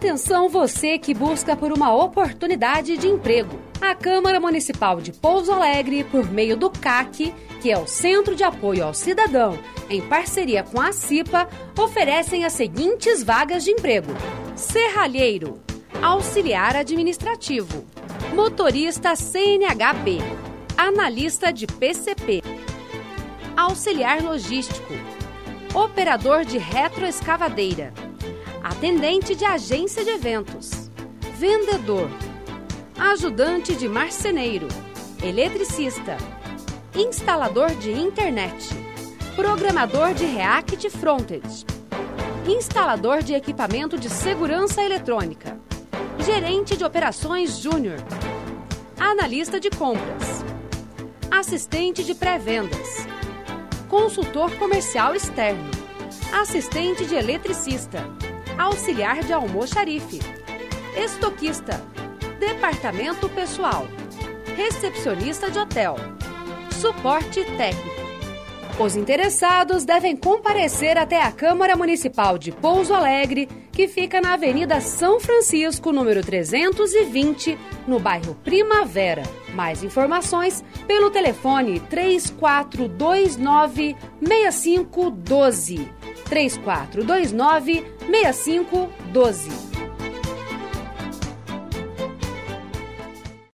Atenção você que busca por uma oportunidade de emprego. A Câmara Municipal de Pouso Alegre, por meio do CAC, que é o Centro de Apoio ao Cidadão, em parceria com a CIPA, oferecem as seguintes vagas de emprego: serralheiro, auxiliar administrativo, motorista CNHP, analista de PCP, auxiliar logístico, operador de retroescavadeira, atendente de agência de eventos, vendedor, ajudante de marceneiro, eletricista, instalador de internet, programador de React Frontend, instalador de equipamento de segurança eletrônica, gerente de operações júnior, analista de compras, assistente de pré-vendas, consultor comercial externo, assistente de eletricista, auxiliar de almoxarife, estoquista, departamento pessoal, recepcionista de hotel, suporte técnico. Os interessados devem comparecer até a Câmara Municipal de Pouso Alegre, que fica na Avenida São Francisco, número 320, no bairro Primavera. Mais informações pelo telefone 3429 6512. 3429 6512.